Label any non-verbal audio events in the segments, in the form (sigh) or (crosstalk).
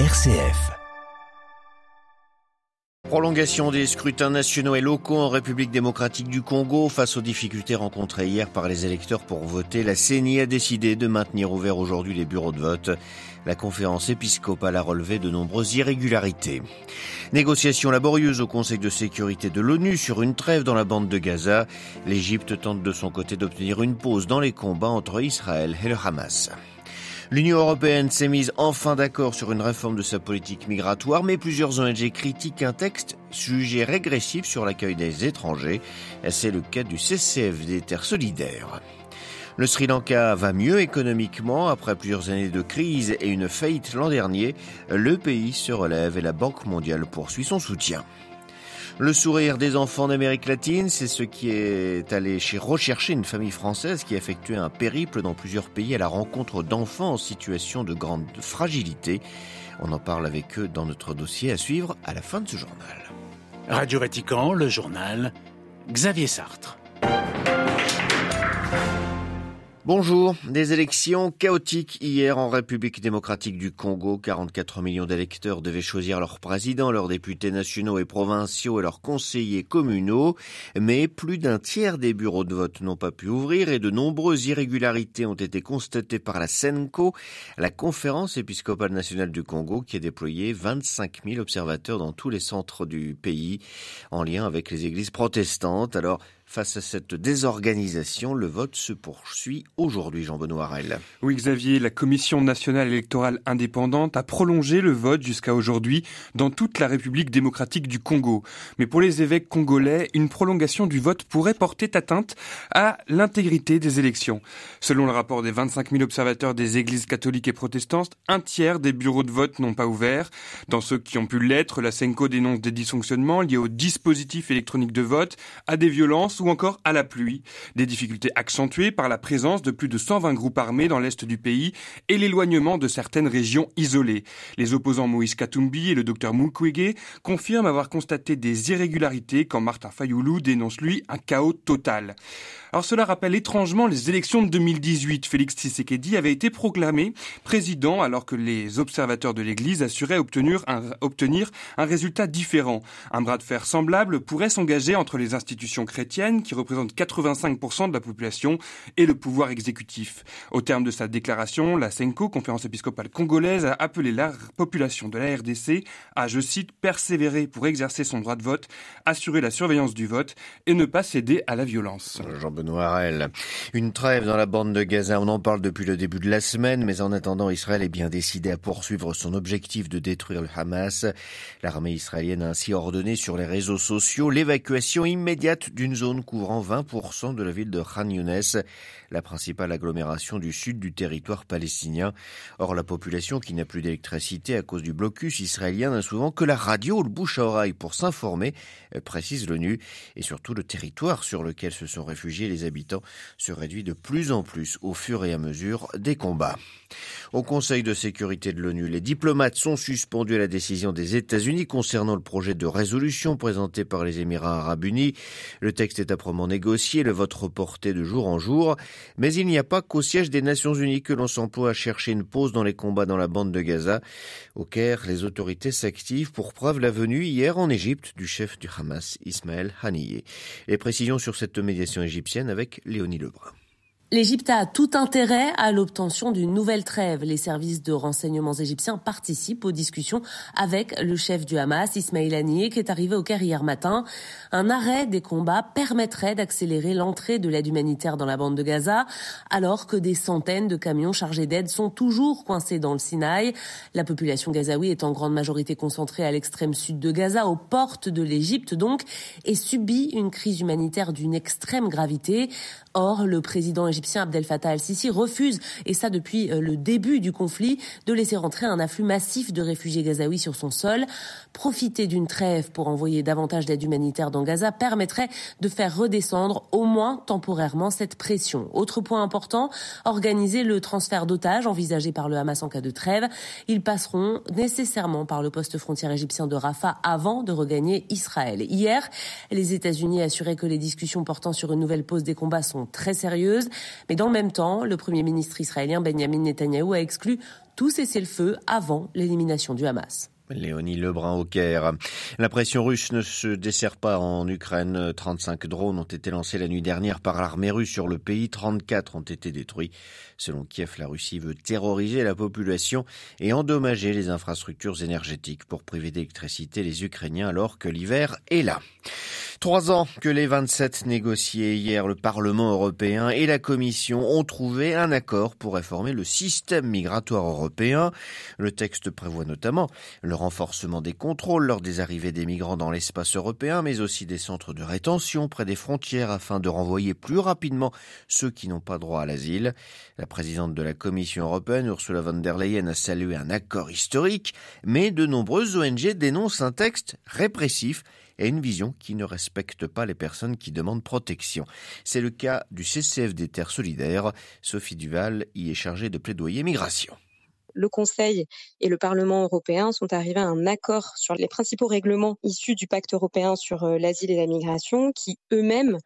RCF. Prolongation des scrutins nationaux et locaux en République démocratique du Congo face aux difficultés rencontrées hier par les électeurs pour voter. La CENI a décidé de maintenir ouverts aujourd'hui les bureaux de vote. La conférence épiscopale a relevé de nombreuses irrégularités. Négociations laborieuses au Conseil de sécurité de l'ONU sur une trêve dans la bande de Gaza. L'Égypte tente de son côté d'obtenir une pause dans les combats entre Israël et le Hamas. L'Union européenne s'est mise enfin d'accord sur une réforme de sa politique migratoire, mais plusieurs ONG critiquent un texte jugé régressif sur l'accueil des étrangers. C'est le cas du CCF des Terres Solidaires. Le Sri Lanka va mieux économiquement après plusieurs années de crise et une faillite l'an dernier. Le pays se relève et la Banque mondiale poursuit son soutien. Le sourire des enfants d'Amérique latine, c'est ce qui est allé rechercher une famille française qui a effectué un périple dans plusieurs pays à la rencontre d'enfants en situation de grande fragilité. On en parle avec eux dans notre dossier à suivre à la fin de ce journal. Radio Vatican, le journal, Xavier Sartre. Bonjour. Des élections chaotiques hier en République démocratique du Congo. 44 millions d'électeurs devaient choisir leurs présidents, leurs députés nationaux et provinciaux et leurs conseillers communaux. Mais plus d'un tiers des bureaux de vote n'ont pas pu ouvrir et de nombreuses irrégularités ont été constatées par la SENCO, la conférence épiscopale nationale du Congo, qui a déployé 25 000 observateurs dans tous les centres du pays en lien avec les églises protestantes. Alors, Face à cette désorganisation, le vote se poursuit aujourd'hui, Jean-Benoît Rel. Oui, Xavier, la Commission nationale électorale indépendante a prolongé le vote jusqu'à aujourd'hui dans toute la République démocratique du Congo. Mais pour les évêques congolais, une prolongation du vote pourrait porter atteinte à l'intégrité des élections. Selon le rapport des 25 000 observateurs des églises catholiques et protestantes, un tiers des bureaux de vote n'ont pas ouvert. Dans ceux qui ont pu l'être, la SENCO dénonce des dysfonctionnements liés au dispositif électronique de vote, à des violences ou encore à la pluie. Des difficultés accentuées par la présence de plus de 120 groupes armés dans l'est du pays et l'éloignement de certaines régions isolées. Les opposants Moïse Katumbi et le docteur Mukwege confirment avoir constaté des irrégularités quand Martin Fayoulou dénonce lui un chaos total. Alors cela rappelle étrangement les élections de 2018. Félix Tshisekedi avait été proclamé président alors que les observateurs de l'Église assuraient obtenir un, obtenir un résultat différent. Un bras de fer semblable pourrait s'engager entre les institutions chrétiennes qui représentent 85% de la population et le pouvoir exécutif. Au terme de sa déclaration, la CENCO, conférence épiscopale congolaise, a appelé la population de la RDC à, je cite, persévérer pour exercer son droit de vote, assurer la surveillance du vote et ne pas céder à la violence. Noirel. Une trêve dans la bande de Gaza, on en parle depuis le début de la semaine, mais en attendant, Israël est bien décidé à poursuivre son objectif de détruire le Hamas. L'armée israélienne a ainsi ordonné sur les réseaux sociaux l'évacuation immédiate d'une zone couvrant 20% de la ville de Khan Younes, la principale agglomération du sud du territoire palestinien. Or, la population qui n'a plus d'électricité à cause du blocus israélien n'a souvent que la radio ou le bouche à oreille pour s'informer, précise l'ONU, et surtout le territoire sur lequel se sont réfugiés les habitants se réduit de plus en plus au fur et à mesure des combats. Au Conseil de sécurité de l'ONU, les diplomates sont suspendus à la décision des États-Unis concernant le projet de résolution présenté par les Émirats arabes unis. Le texte est âprement négocié, le vote reporté de jour en jour, mais il n'y a pas qu'au siège des Nations unies que l'on s'emploie à chercher une pause dans les combats dans la bande de Gaza. Au Caire, les autorités s'activent pour preuve la venue hier en Égypte du chef du Hamas, Ismaël Haniyeh. Les précisions sur cette médiation égyptienne avec Léonie Lebrun. L'Égypte a tout intérêt à l'obtention d'une nouvelle trêve. Les services de renseignements égyptiens participent aux discussions avec le chef du Hamas, Ismail Haniyeh, qui est arrivé au Caire hier matin. Un arrêt des combats permettrait d'accélérer l'entrée de l'aide humanitaire dans la bande de Gaza, alors que des centaines de camions chargés d'aide sont toujours coincés dans le Sinaï. La population gazaoui est en grande majorité concentrée à l'extrême sud de Gaza, aux portes de l'Égypte donc, et subit une crise humanitaire d'une extrême gravité. Or, le président égyptien Abdel Fattah al-Sisi refuse, et ça depuis euh, le début du conflit, de laisser rentrer un afflux massif de réfugiés gazaouis sur son sol. Profiter d'une trêve pour envoyer davantage d'aide humanitaire dans Gaza permettrait de faire redescendre au moins temporairement cette pression. Autre point important, organiser le transfert d'otages envisagé par le Hamas en cas de trêve. Ils passeront nécessairement par le poste frontière égyptien de Rafah avant de regagner Israël. Hier, les États-Unis assuraient que les discussions portant sur une nouvelle pause des combats sont très sérieuses. Mais dans le même temps, le Premier ministre israélien Benjamin Netanyahou a exclu tout cesser le feu avant l'élimination du Hamas. Léonie Lebrun au Caire. La pression russe ne se dessert pas en Ukraine. 35 drones ont été lancés la nuit dernière par l'armée russe sur le pays. 34 ont été détruits. Selon Kiev, la Russie veut terroriser la population et endommager les infrastructures énergétiques pour priver d'électricité les Ukrainiens alors que l'hiver est là. Trois ans que les 27 négociés hier, le Parlement européen et la Commission ont trouvé un accord pour réformer le système migratoire européen. Le texte prévoit notamment le renforcement des contrôles lors des arrivées des migrants dans l'espace européen, mais aussi des centres de rétention près des frontières afin de renvoyer plus rapidement ceux qui n'ont pas droit à l'asile. La présidente de la Commission européenne, Ursula von der Leyen, a salué un accord historique, mais de nombreuses ONG dénoncent un texte répressif et une vision qui ne respecte pas les personnes qui demandent protection. C'est le cas du CCF des Terres Solidaires. Sophie Duval y est chargée de plaidoyer migration le Conseil et le Parlement européen sont arrivés à un accord sur les principaux règlements issus du pacte européen sur euh, l'asile et la migration qui eux-mêmes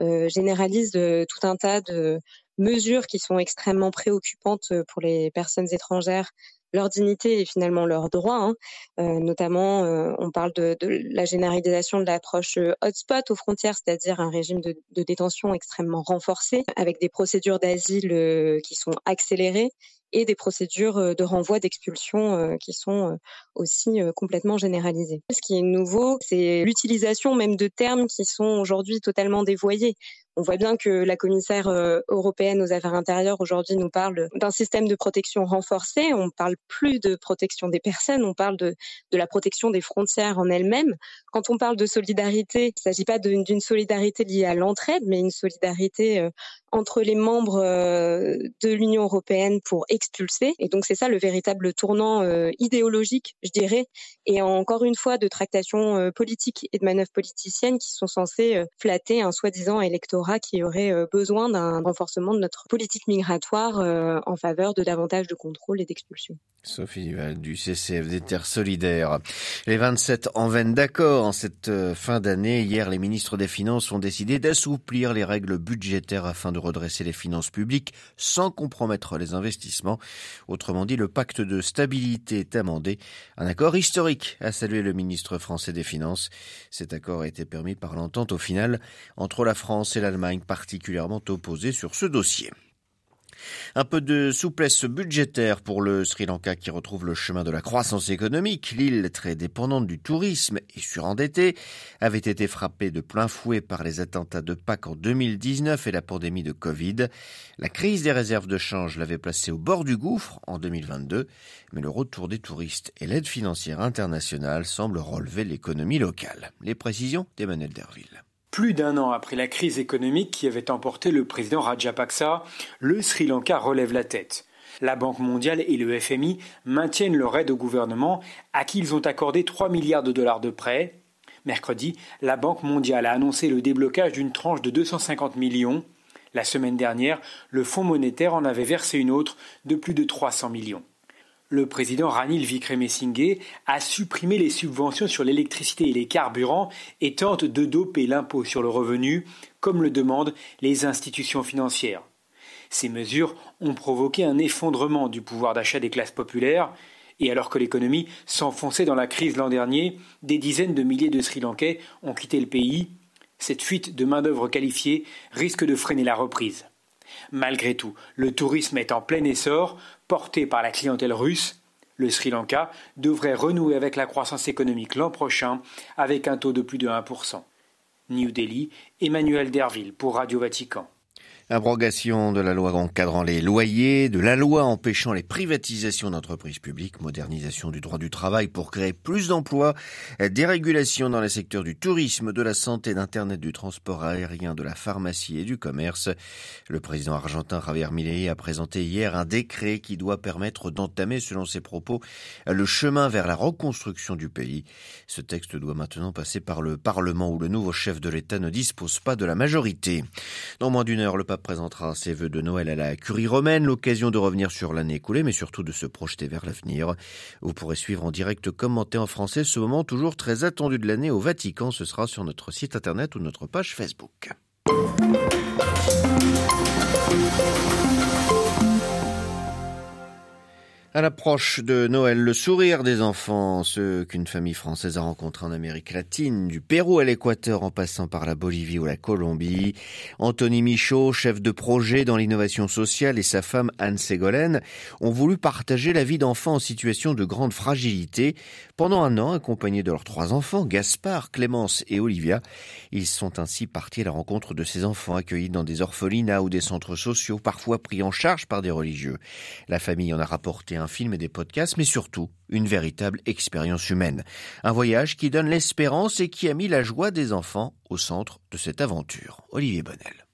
euh, généralisent euh, tout un tas de mesures qui sont extrêmement préoccupantes pour les personnes étrangères leur dignité et finalement leurs droits. Hein. Euh, notamment, euh, on parle de, la généralisation de l'approche euh, hotspot aux frontières, c'est-à-dire un régime de, détention extrêmement renforcé, avec des procédures d'asile qui sont accélérées et des procédures de renvoi d'expulsion qui sont aussi complètement généralisées. Ce qui est nouveau, c'est l'utilisation même de termes qui sont aujourd'hui totalement dévoyés. On voit bien que la commissaire euh, européenne aux affaires intérieures aujourd'hui nous parle d'un système de protection renforcé. On parle plus de protection des personnes, on parle de, de la protection des frontières en elles-mêmes. Quand on parle de solidarité, il ne s'agit pas d'une solidarité liée à l'entraide, mais une solidarité euh, entre les membres euh, de l'Union européenne pour expulser. Et donc c'est ça le véritable tournant idéologique, je dirais, et encore une fois de tractations politiques et de manœuvres politiciennes qui sont censées flatter un soi-disant électorat qui aurait euh, besoin d'un renforcement de notre politique migratoire euh, en faveur de davantage de contrôle et d'expulsion. Sophie du CCF des Terres Solidaires. Les 27 en veine d'accord en cette euh, fin d'année. Hier, les ministres des Finances ont décidé d'assouplir les règles budgétaires afin de redresser les finances publiques sans compromettre les investissements. Autrement dit, le pacte de stabilité est amendé. Un accord historique, a salué le ministre français des Finances. Cet accord a été permis par l'entente au final entre la France et particulièrement opposée sur ce dossier. Un peu de souplesse budgétaire pour le Sri Lanka qui retrouve le chemin de la croissance économique. L'île, très dépendante du tourisme et surendettée, avait été frappée de plein fouet par les attentats de Pâques en 2019 et la pandémie de Covid. La crise des réserves de change l'avait placée au bord du gouffre en 2022, mais le retour des touristes et l'aide financière internationale semblent relever l'économie locale. Les précisions d'Emmanuel Derville. Plus d'un an après la crise économique qui avait emporté le président Rajapaksa, le Sri Lanka relève la tête. La Banque mondiale et le FMI maintiennent leur aide au gouvernement à qui ils ont accordé 3 milliards de dollars de prêts. Mercredi, la Banque mondiale a annoncé le déblocage d'une tranche de 250 millions. La semaine dernière, le Fonds monétaire en avait versé une autre de plus de 300 millions le président Ranil Vikremesinghe a supprimé les subventions sur l'électricité et les carburants et tente de doper l'impôt sur le revenu, comme le demandent les institutions financières. Ces mesures ont provoqué un effondrement du pouvoir d'achat des classes populaires, et alors que l'économie s'enfonçait dans la crise l'an dernier, des dizaines de milliers de Sri Lankais ont quitté le pays. Cette fuite de main-d'œuvre qualifiée risque de freiner la reprise. Malgré tout, le tourisme est en plein essor, porté par la clientèle russe. Le Sri Lanka devrait renouer avec la croissance économique l'an prochain avec un taux de plus de 1%. New Delhi, Emmanuel Derville pour Radio Vatican. Abrogation de la loi encadrant les loyers, de la loi empêchant les privatisations d'entreprises publiques, modernisation du droit du travail pour créer plus d'emplois, dérégulation dans les secteurs du tourisme, de la santé, d'Internet, du transport aérien, de la pharmacie et du commerce. Le président argentin Javier Milei a présenté hier un décret qui doit permettre d'entamer, selon ses propos, le chemin vers la reconstruction du pays. Ce texte doit maintenant passer par le Parlement où le nouveau chef de l'État ne dispose pas de la majorité. Dans moins d'une heure, le présentera ses vœux de Noël à la curie romaine, l'occasion de revenir sur l'année écoulée, mais surtout de se projeter vers l'avenir. Vous pourrez suivre en direct commenté en français ce moment toujours très attendu de l'année au Vatican. Ce sera sur notre site internet ou notre page Facebook. À l'approche de Noël, le sourire des enfants, ceux qu'une famille française a rencontrés en Amérique latine, du Pérou à l'Équateur en passant par la Bolivie ou la Colombie. Anthony Michaud, chef de projet dans l'innovation sociale et sa femme Anne Ségolène ont voulu partager la vie d'enfants en situation de grande fragilité. Pendant un an, accompagnés de leurs trois enfants, Gaspard, Clémence et Olivia, ils sont ainsi partis à la rencontre de ces enfants accueillis dans des orphelinats ou des centres sociaux, parfois pris en charge par des religieux. La famille en a rapporté un un film et des podcasts, mais surtout une véritable expérience humaine. Un voyage qui donne l'espérance et qui a mis la joie des enfants au centre de cette aventure. Olivier Bonnel.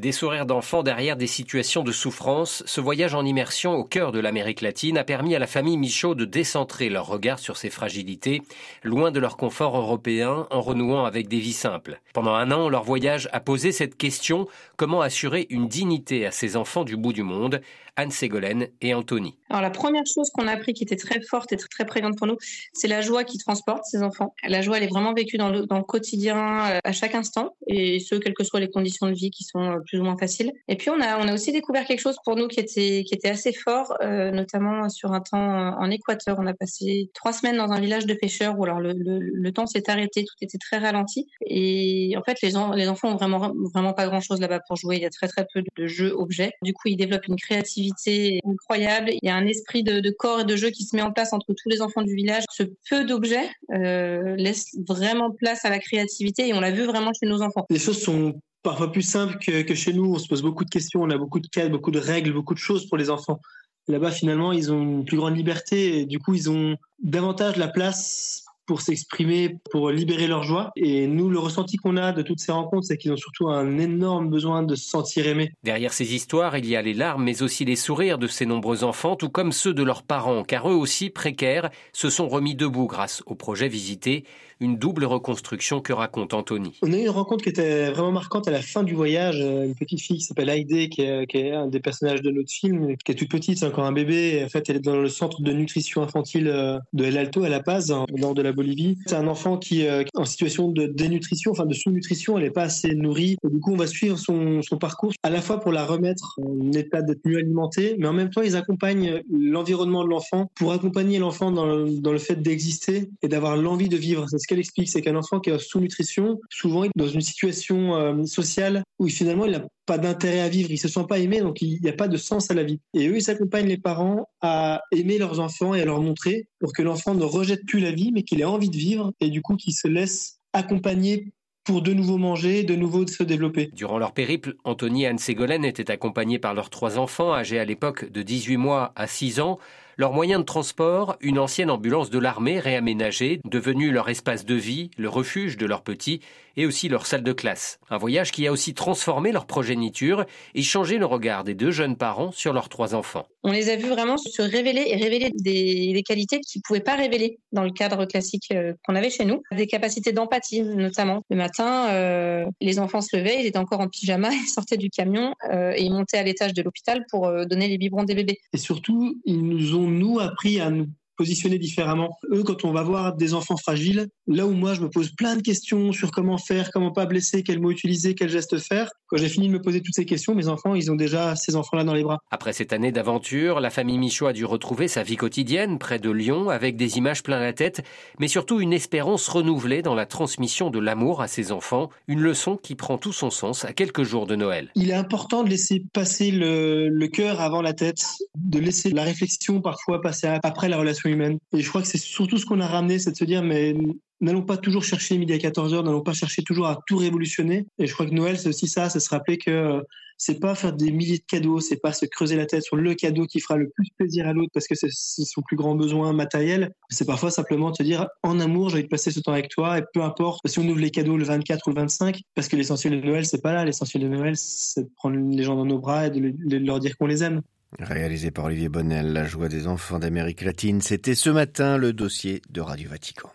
Des sourires d'enfants derrière des situations de souffrance, ce voyage en immersion au cœur de l'Amérique latine a permis à la famille Michaud de décentrer leur regard sur ses fragilités, loin de leur confort européen, en renouant avec des vies simples. Pendant un an, leur voyage a posé cette question comment assurer une dignité à ces enfants du bout du monde Anne Ségolène et Anthony. Alors la première chose qu'on a appris qui était très forte et très, très prégnante pour nous, c'est la joie qui transporte ces enfants. La joie, elle est vraiment vécue dans le, quotidien euh, à chaque instant, et ce, quelles que soient les conditions de vie qui sont euh, plus ou moins faciles. Et puis on a, on a aussi découvert quelque chose pour nous qui était, qui était assez fort, euh, notamment sur un temps en Équateur. On a passé trois semaines dans un village de pêcheurs où alors le, le, temps s'est arrêté, tout était très ralenti. Et en fait, les, les enfants ont vraiment, vraiment pas grand-chose là-bas pour jouer. Il y a très très peu de jeux objets. Du coup, ils développent une créativité incroyable. Esprit de, corps et de jeu qui se met en place entre tous les enfants du village. Ce peu d'objets euh, laisse vraiment place à la créativité et on l'a vu vraiment chez nos enfants. Les choses sont parfois plus simples que, chez nous. On se pose beaucoup de questions, on a beaucoup de cadres, beaucoup de règles, beaucoup de choses pour les enfants. Là-bas, finalement, ils ont une plus grande liberté et du coup, ils ont davantage la place pour s'exprimer, pour libérer leur joie. Et nous, le ressenti qu'on a de toutes ces rencontres, c'est qu'ils ont surtout un énorme besoin de se sentir aimés. Derrière ces histoires, il y a les larmes, mais aussi les sourires de ces nombreux enfants, tout comme ceux de leurs parents, car eux aussi, précaires, se sont remis debout grâce au projet visité une double reconstruction que raconte Anthony. On a eu une rencontre qui était vraiment marquante à la fin du voyage. Euh, une petite fille qui s'appelle Heidi, qui est, un des personnages de notre film, qui est toute petite, c'est encore un bébé. En fait, elle est dans le centre de nutrition infantile euh, de El Alto, à La Paz, au nord de la Bolivie. C'est un enfant qui est en situation de dénutrition, enfin de sous-nutrition. Elle n'est pas assez nourrie. Du coup, on va suivre son, parcours à la fois pour la remettre en état d'être mieux alimentée, mais en même temps, ils accompagnent l'environnement de l'enfant pour accompagner l'enfant dans, le, dans le fait d'exister et d'avoir l'envie de vivre. C'est ce qu'elle explique, c'est qu'un enfant qui est sous-nutrition, souvent, est dans une situation euh, sociale où finalement, il n'a pas d'intérêt à vivre, il se sent pas aimé, donc il n'y a pas de sens à la vie. Et eux, ils accompagnent les parents à aimer leurs enfants et à leur montrer pour que l'enfant ne rejette plus la vie, mais qu'il ait envie de vivre et du coup qu'il se laisse accompagner pour de nouveau manger, de nouveau se développer. Durant leur périple, Anthony et Anne Ségolène étaient accompagnés par leurs trois enfants, âgés à l'époque de 18 mois à 6 ans. Leur moyen de transport, une ancienne ambulance de l'armée réaménagée, devenue leur espace de vie, le refuge de leurs petits et aussi leur salle de classe. Un voyage qui a aussi transformé leur progéniture et changé le regard des deux jeunes parents sur leurs trois enfants. On les a vus vraiment se révéler et révéler des, qualités qu'ils ne pouvaient pas révéler dans le cadre classique euh, qu'on avait chez nous. Des capacités d'empathie notamment. Le matin, euh, les enfants se levaient, ils étaient encore en pyjama, (laughs) ils sortaient du camion euh, et ils montaient à l'étage de l'hôpital pour donner les biberons des bébés. Et surtout, ils nous ont nous appris à nous positionner différemment. Eux, quand on va voir des enfants fragiles, là où moi je me pose plein de questions sur comment faire, comment pas blesser, quels mots utiliser, quels gestes faire, quand j'ai fini de me poser toutes ces questions, mes enfants, ils ont déjà ces enfants-là dans les bras. Après cette année d'aventure, la famille Michaud a dû retrouver sa vie quotidienne près de Lyon avec des images plein la tête, mais surtout une espérance renouvelée dans la transmission de l'amour à ses enfants, une leçon qui prend tout son sens à quelques jours de Noël. Il est important de laisser passer le, le cœur avant la tête, de laisser la réflexion parfois passer après la relation Et je crois que c'est surtout ce qu'on a ramené, c'est de se dire, mais n'allons pas toujours chercher midi à 14h, n'allons pas chercher toujours à tout révolutionner. Et je crois que Noël, c'est aussi ça, c'est se rappeler que euh, c'est pas faire des milliers de cadeaux, c'est pas se creuser la tête sur le cadeau qui fera le plus plaisir à l'autre parce que c'est son plus grand besoin matériel. C'est parfois simplement te dire, en amour, j'ai envie de passer ce temps avec toi et peu importe si on ouvre les cadeaux le 24 ou le 25, parce que l'essentiel de Noël, c'est pas là. L'essentiel de Noël, c'est de prendre les gens dans nos bras et de leur dire qu'on les aime. Réalisé par Olivier Bonnel, La joie des enfants d'Amérique latine, c'était ce matin le dossier de Radio Vatican.